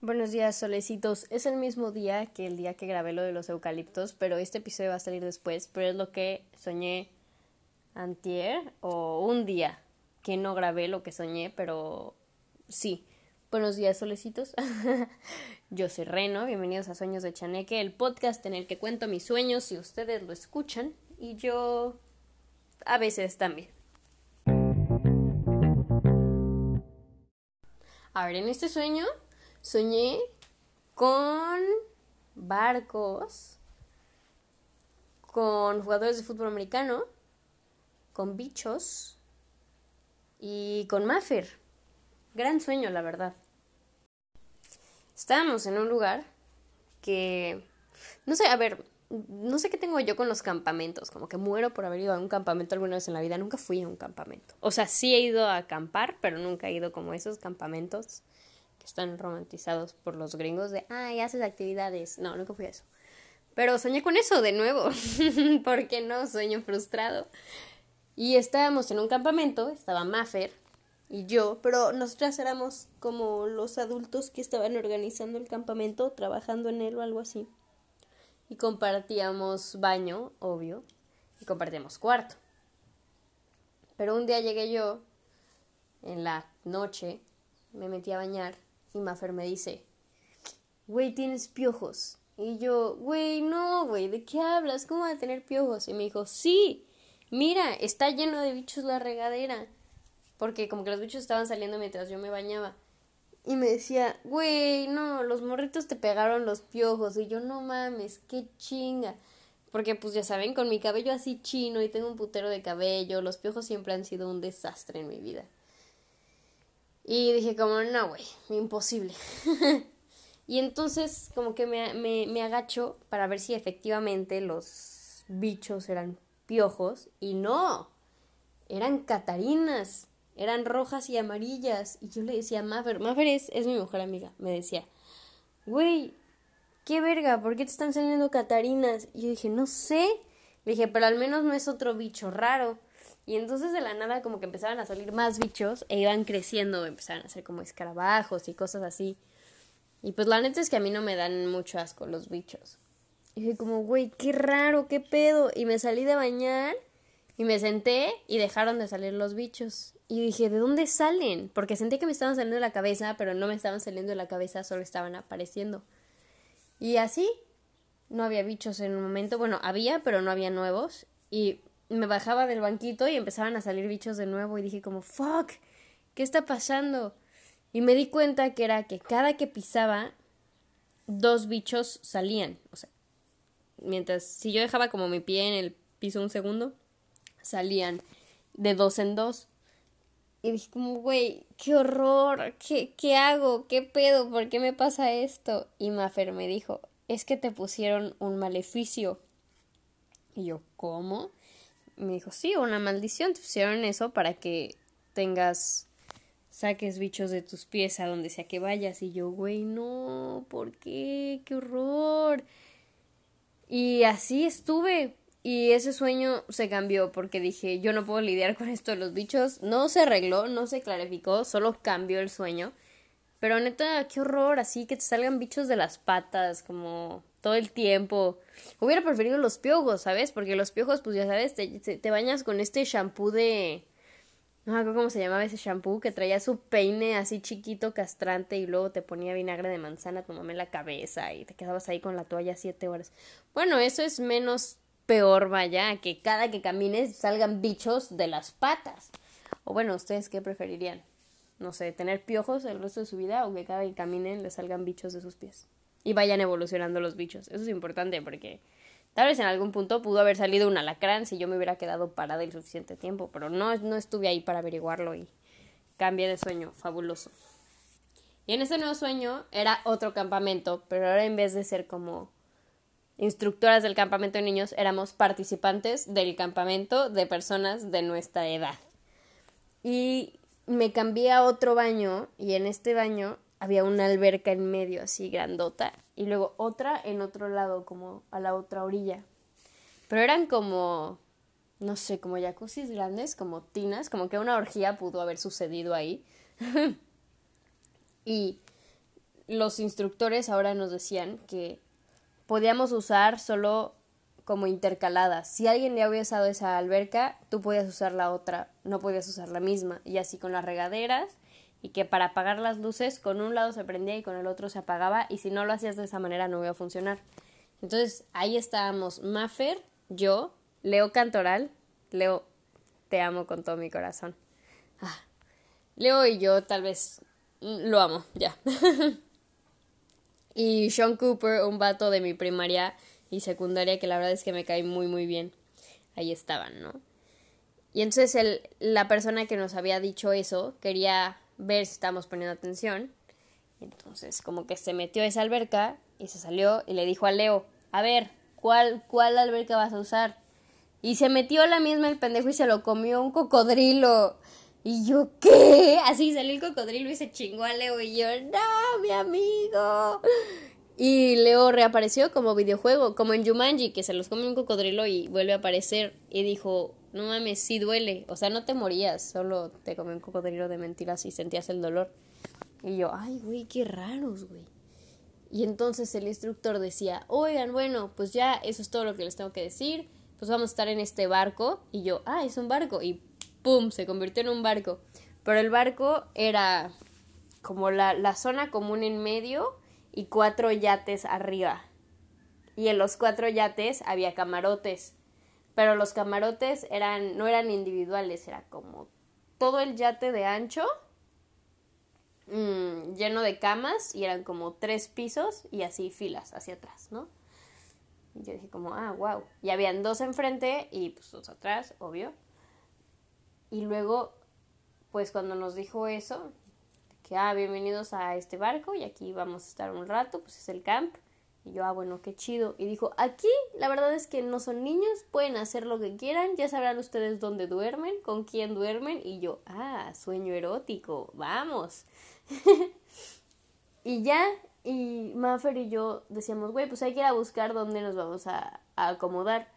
Buenos días, solecitos. Es el mismo día que el día que grabé lo de los eucaliptos, pero este episodio va a salir después, pero es lo que soñé antier o un día que no grabé lo que soñé, pero sí. Buenos días, solecitos. Yo soy Reno, bienvenidos a Sueños de Chaneque, el podcast en el que cuento mis sueños si ustedes lo escuchan y yo a veces también. A ver, en este sueño soñé con barcos, con jugadores de fútbol americano, con bichos y con Maffer. Gran sueño, la verdad. Estábamos en un lugar que... No sé, a ver, no sé qué tengo yo con los campamentos, como que muero por haber ido a un campamento alguna vez en la vida, nunca fui a un campamento. O sea, sí he ido a acampar, pero nunca he ido como esos campamentos están romantizados por los gringos de, ay, haces actividades. No, nunca fui a eso. Pero soñé con eso de nuevo, porque no, sueño frustrado. Y estábamos en un campamento, estaba Maffer y yo, pero nosotras éramos como los adultos que estaban organizando el campamento, trabajando en él o algo así. Y compartíamos baño, obvio, y compartíamos cuarto. Pero un día llegué yo, en la noche, me metí a bañar y Maffer me dice, güey, tienes piojos. Y yo, güey, no, güey, ¿de qué hablas? ¿Cómo va a tener piojos? Y me dijo, sí, mira, está lleno de bichos la regadera. Porque como que los bichos estaban saliendo mientras yo me bañaba. Y me decía, güey, no, los morritos te pegaron los piojos. Y yo, no mames, qué chinga. Porque pues ya saben, con mi cabello así chino y tengo un putero de cabello, los piojos siempre han sido un desastre en mi vida. Y dije como, no, güey, imposible. y entonces como que me, me, agacho para ver si efectivamente los bichos eran piojos. Y no, eran catarinas, eran rojas y amarillas. Y yo le decía a Maffer, Maffer es, es mi mejor amiga, me decía, güey, qué verga, ¿por qué te están saliendo catarinas? Y yo dije, no sé. Le dije, pero al menos no es otro bicho raro. Y entonces de la nada como que empezaban a salir más bichos e iban creciendo, empezaban a ser como escarabajos y cosas así. Y pues la neta es que a mí no me dan mucho asco los bichos. Y dije como, güey, qué raro, qué pedo. Y me salí de bañar y me senté y dejaron de salir los bichos. Y dije, ¿de dónde salen? Porque sentí que me estaban saliendo de la cabeza, pero no me estaban saliendo de la cabeza, solo estaban apareciendo. Y así, no había bichos en un momento. Bueno, había, pero no había nuevos. Y me bajaba del banquito y empezaban a salir bichos de nuevo y dije como, fuck, ¿qué está pasando? Y me di cuenta que era que cada que pisaba, dos bichos salían. O sea, mientras, si yo dejaba como mi pie en el piso un segundo, salían de dos en dos. Y dije como, güey, qué horror, ¿Qué, ¿qué hago? ¿Qué pedo? ¿Por qué me pasa esto? Y Mafer me dijo, es que te pusieron un maleficio. Y yo, ¿cómo? Me dijo, sí, una maldición, te pusieron eso para que tengas, saques bichos de tus pies a donde sea que vayas. Y yo, güey, no, ¿por qué? ¡Qué horror! Y así estuve. Y ese sueño se cambió porque dije, yo no puedo lidiar con esto de los bichos. No se arregló, no se clarificó, solo cambió el sueño. Pero neta, qué horror, así que te salgan bichos de las patas, como todo el tiempo. Hubiera preferido los piojos, ¿sabes? Porque los piojos, pues ya sabes, te, te, bañas con este shampoo de... No me acuerdo cómo se llamaba ese shampoo, que traía su peine así chiquito, castrante, y luego te ponía vinagre de manzana, tu mamá en la cabeza, y te quedabas ahí con la toalla siete horas. Bueno, eso es menos peor, vaya, que cada que camines salgan bichos de las patas. O bueno, ¿ustedes qué preferirían? No sé, tener piojos el resto de su vida o que cada que caminen le salgan bichos de sus pies y vayan evolucionando los bichos. Eso es importante porque tal vez en algún punto pudo haber salido un alacrán si yo me hubiera quedado parada el suficiente tiempo, pero no, no estuve ahí para averiguarlo y cambié de sueño, fabuloso. Y en ese nuevo sueño era otro campamento, pero ahora en vez de ser como instructoras del campamento de niños, éramos participantes del campamento de personas de nuestra edad. Y me cambié a otro baño y en este baño había una alberca en medio así grandota y luego otra en otro lado como a la otra orilla. Pero eran como no sé, como jacuzzis grandes, como tinas, como que una orgía pudo haber sucedido ahí. y los instructores ahora nos decían que podíamos usar solo como intercaladas. Si alguien ya había usado esa alberca, tú podías usar la otra, no podías usar la misma. Y así con las regaderas, y que para apagar las luces, con un lado se prendía y con el otro se apagaba, y si no lo hacías de esa manera no iba a funcionar. Entonces ahí estábamos Maffer, yo, Leo Cantoral, Leo, te amo con todo mi corazón. Ah, Leo y yo tal vez lo amo, ya. y Sean Cooper, un vato de mi primaria y secundaria que la verdad es que me cae muy muy bien. Ahí estaban, ¿no? Y entonces el, la persona que nos había dicho eso quería ver si estábamos poniendo atención. Entonces como que se metió a esa alberca y se salió y le dijo a Leo, a ver, ¿cuál, cuál alberca vas a usar? Y se metió la misma el pendejo y se lo comió un cocodrilo. Y yo, ¿qué? Así salió el cocodrilo y se chingó a Leo y yo, no, mi amigo. Y Leo reapareció como videojuego, como en Jumanji, que se los come un cocodrilo y vuelve a aparecer. Y dijo, no mames, sí duele. O sea, no te morías, solo te comió un cocodrilo de mentiras y sentías el dolor. Y yo, ay, güey, qué raros, güey. Y entonces el instructor decía, oigan, bueno, pues ya eso es todo lo que les tengo que decir. Pues vamos a estar en este barco. Y yo, ah, es un barco. Y ¡pum! Se convirtió en un barco. Pero el barco era como la, la zona común en medio y cuatro yates arriba. Y en los cuatro yates había camarotes. Pero los camarotes eran, no eran individuales, era como todo el yate de ancho, mmm, lleno de camas, y eran como tres pisos y así filas hacia atrás, ¿no? Y yo dije como, ah, wow. Y habían dos enfrente y pues dos atrás, obvio. Y luego, pues cuando nos dijo eso, que, ah, bienvenidos a este barco y aquí vamos a estar un rato, pues es el camp. Y yo, ah, bueno, qué chido. Y dijo, aquí la verdad es que no son niños, pueden hacer lo que quieran, ya sabrán ustedes dónde duermen, con quién duermen. Y yo, ah, sueño erótico, vamos. y ya, y Maffer y yo decíamos, güey, pues hay que ir a buscar dónde nos vamos a, acomodar.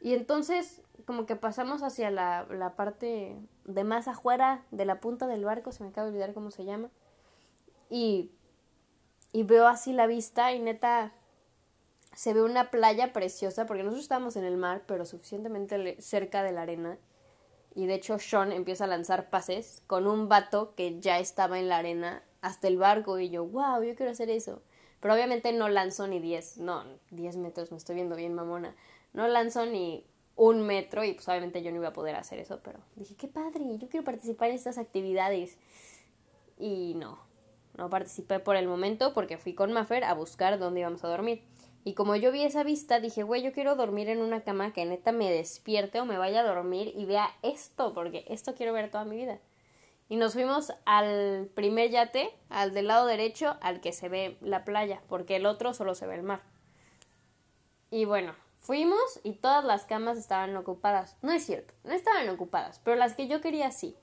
Y entonces, como que pasamos hacia la, la parte de más afuera de la punta del barco, se me acaba de olvidar cómo se llama. Y, y veo así la vista y neta se ve una playa preciosa porque nosotros estábamos en el mar, pero suficientemente cerca de la arena. Y de hecho Sean empieza a lanzar pases con un vato que ya estaba en la arena hasta el barco y yo, wow, yo quiero hacer eso. Pero obviamente no lanzó ni 10, no, 10 metros, me estoy viendo bien mamona. No lanzó ni un metro y pues obviamente yo no iba a poder hacer eso, pero dije, qué padre, yo quiero participar en estas actividades. Y no, no participé por el momento porque fui con Maffer a buscar dónde íbamos a dormir. Y como yo vi esa vista, dije, güey, yo quiero dormir en una cama que neta me despierte o me vaya a dormir y vea esto, porque esto quiero ver toda mi vida. Y nos fuimos al primer yate, al del lado derecho, al que se ve la playa, porque el otro solo se ve el mar. Y bueno, Fuimos y todas las camas estaban ocupadas. No es cierto, no estaban ocupadas, pero las que yo quería sí.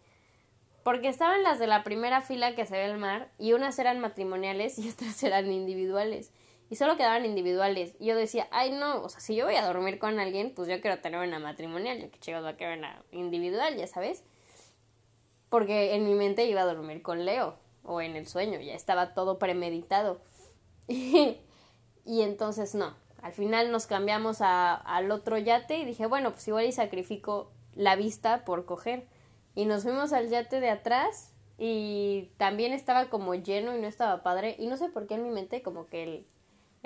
Porque estaban las de la primera fila que se ve el mar y unas eran matrimoniales y otras eran individuales. Y solo quedaban individuales. Y yo decía, ay no, o sea, si yo voy a dormir con alguien, pues yo quiero tener una matrimonial, yo que chicos va a querer una individual, ya sabes. Porque en mi mente iba a dormir con Leo, o en el sueño, ya estaba todo premeditado. y entonces no, al final nos cambiamos a, al otro yate y dije, bueno, pues igual y sacrifico la vista por coger. Y nos fuimos al yate de atrás y también estaba como lleno y no estaba padre. Y no sé por qué en mi mente como que el,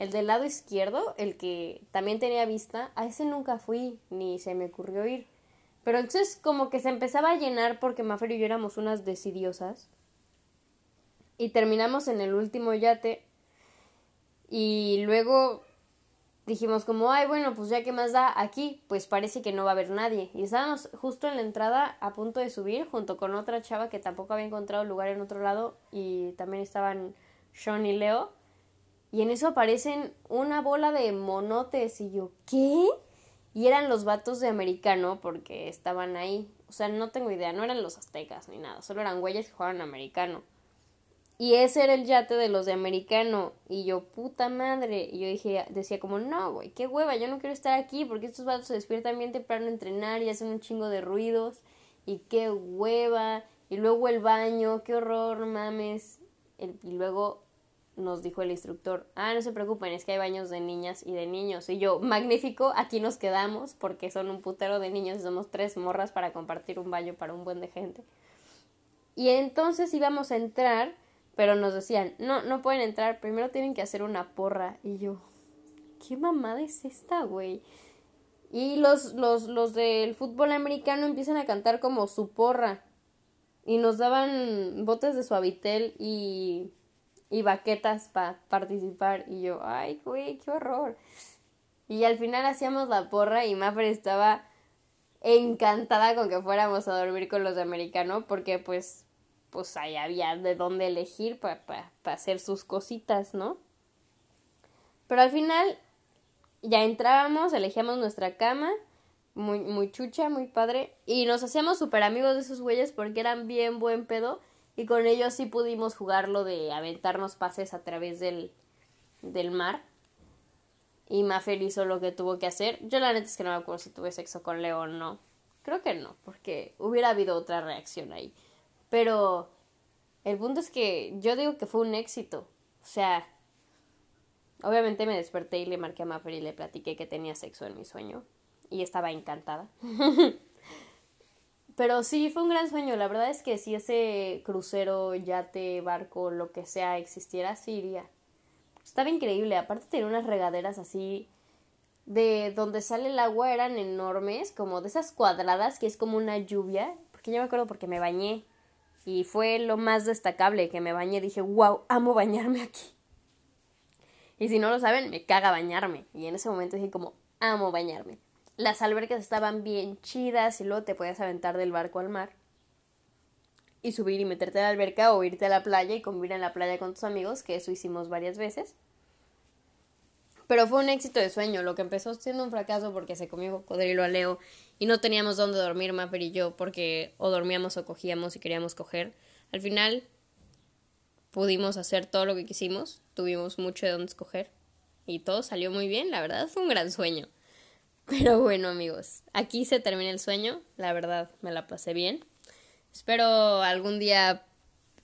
el del lado izquierdo, el que también tenía vista, a ese nunca fui ni se me ocurrió ir. Pero entonces como que se empezaba a llenar porque Mafer y yo éramos unas decidiosas. Y terminamos en el último yate. Y luego dijimos como, ay, bueno, pues ya que más da aquí, pues parece que no va a haber nadie. Y estábamos justo en la entrada a punto de subir junto con otra chava que tampoco había encontrado lugar en otro lado y también estaban Sean y Leo. Y en eso aparecen una bola de monotes y yo, ¿qué? Y eran los vatos de americano porque estaban ahí. O sea, no tengo idea, no eran los aztecas ni nada, solo eran güeyes que jugaban americano. Y ese era el yate de los de americano. Y yo, puta madre. Y yo dije, decía como, no, güey, qué hueva, yo no quiero estar aquí porque estos vatos se despiertan bien temprano a entrenar y hacen un chingo de ruidos. Y qué hueva. Y luego el baño, qué horror, mames. y luego nos dijo el instructor, ah, no se preocupen, es que hay baños de niñas y de niños. Y yo, magnífico, aquí nos quedamos porque son un putero de niños y somos tres morras para compartir un baño para un buen de gente. Y entonces íbamos a entrar, pero nos decían, no, no pueden entrar, primero tienen que hacer una porra. Y yo, ¿qué mamada es esta, güey? Y los, los, los del fútbol americano empiezan a cantar como su porra. Y nos daban botes de suavitel y, y baquetas para participar. Y yo, ay, güey, qué horror. Y al final hacíamos la porra y Maffer estaba encantada con que fuéramos a dormir con los de americano porque pues pues ahí había de dónde elegir para hacer sus cositas, ¿no? Pero al final ya entrábamos, elegíamos nuestra cama, muy, muy chucha, muy padre, y nos hacíamos súper amigos de esos güeyes porque eran bien buen pedo, y con ellos sí pudimos jugarlo de aventarnos pases a través del, del mar. Y Mafer hizo lo que tuvo que hacer. Yo la neta es que no me acuerdo si tuve sexo con Leo o no. Creo que no, porque hubiera habido otra reacción ahí. Pero el punto es que yo digo que fue un éxito. O sea, Obviamente me desperté y le marqué a Maffer y le platiqué que tenía sexo en mi sueño. Y estaba encantada. Pero sí, fue un gran sueño. La verdad es que si ese crucero, yate, barco, lo que sea existiera, sí iría. Estaba increíble. Aparte tenía unas regaderas así de donde sale el agua eran enormes, como de esas cuadradas que es como una lluvia. Porque yo me acuerdo porque me bañé. Y fue lo más destacable que me bañé. Dije, wow, amo bañarme aquí. Y si no lo saben, me caga bañarme. Y en ese momento dije como, amo bañarme. Las albercas estaban bien chidas y luego te podías aventar del barco al mar. Y subir y meterte a la alberca o irte a la playa y convivir en la playa con tus amigos, que eso hicimos varias veces. Pero fue un éxito de sueño, lo que empezó siendo un fracaso porque se comió cocodrilo a Leo y no teníamos dónde dormir Maffer y yo porque o dormíamos o cogíamos y queríamos coger. Al final pudimos hacer todo lo que quisimos, tuvimos mucho de dónde escoger y todo salió muy bien, la verdad fue un gran sueño. Pero bueno amigos, aquí se termina el sueño, la verdad me la pasé bien. Espero algún día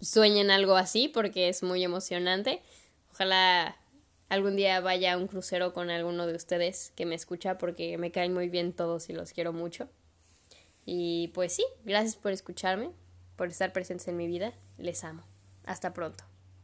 sueñen algo así porque es muy emocionante. Ojalá algún día vaya a un crucero con alguno de ustedes que me escucha porque me caen muy bien todos y los quiero mucho. Y pues sí, gracias por escucharme, por estar presentes en mi vida. Les amo. Hasta pronto.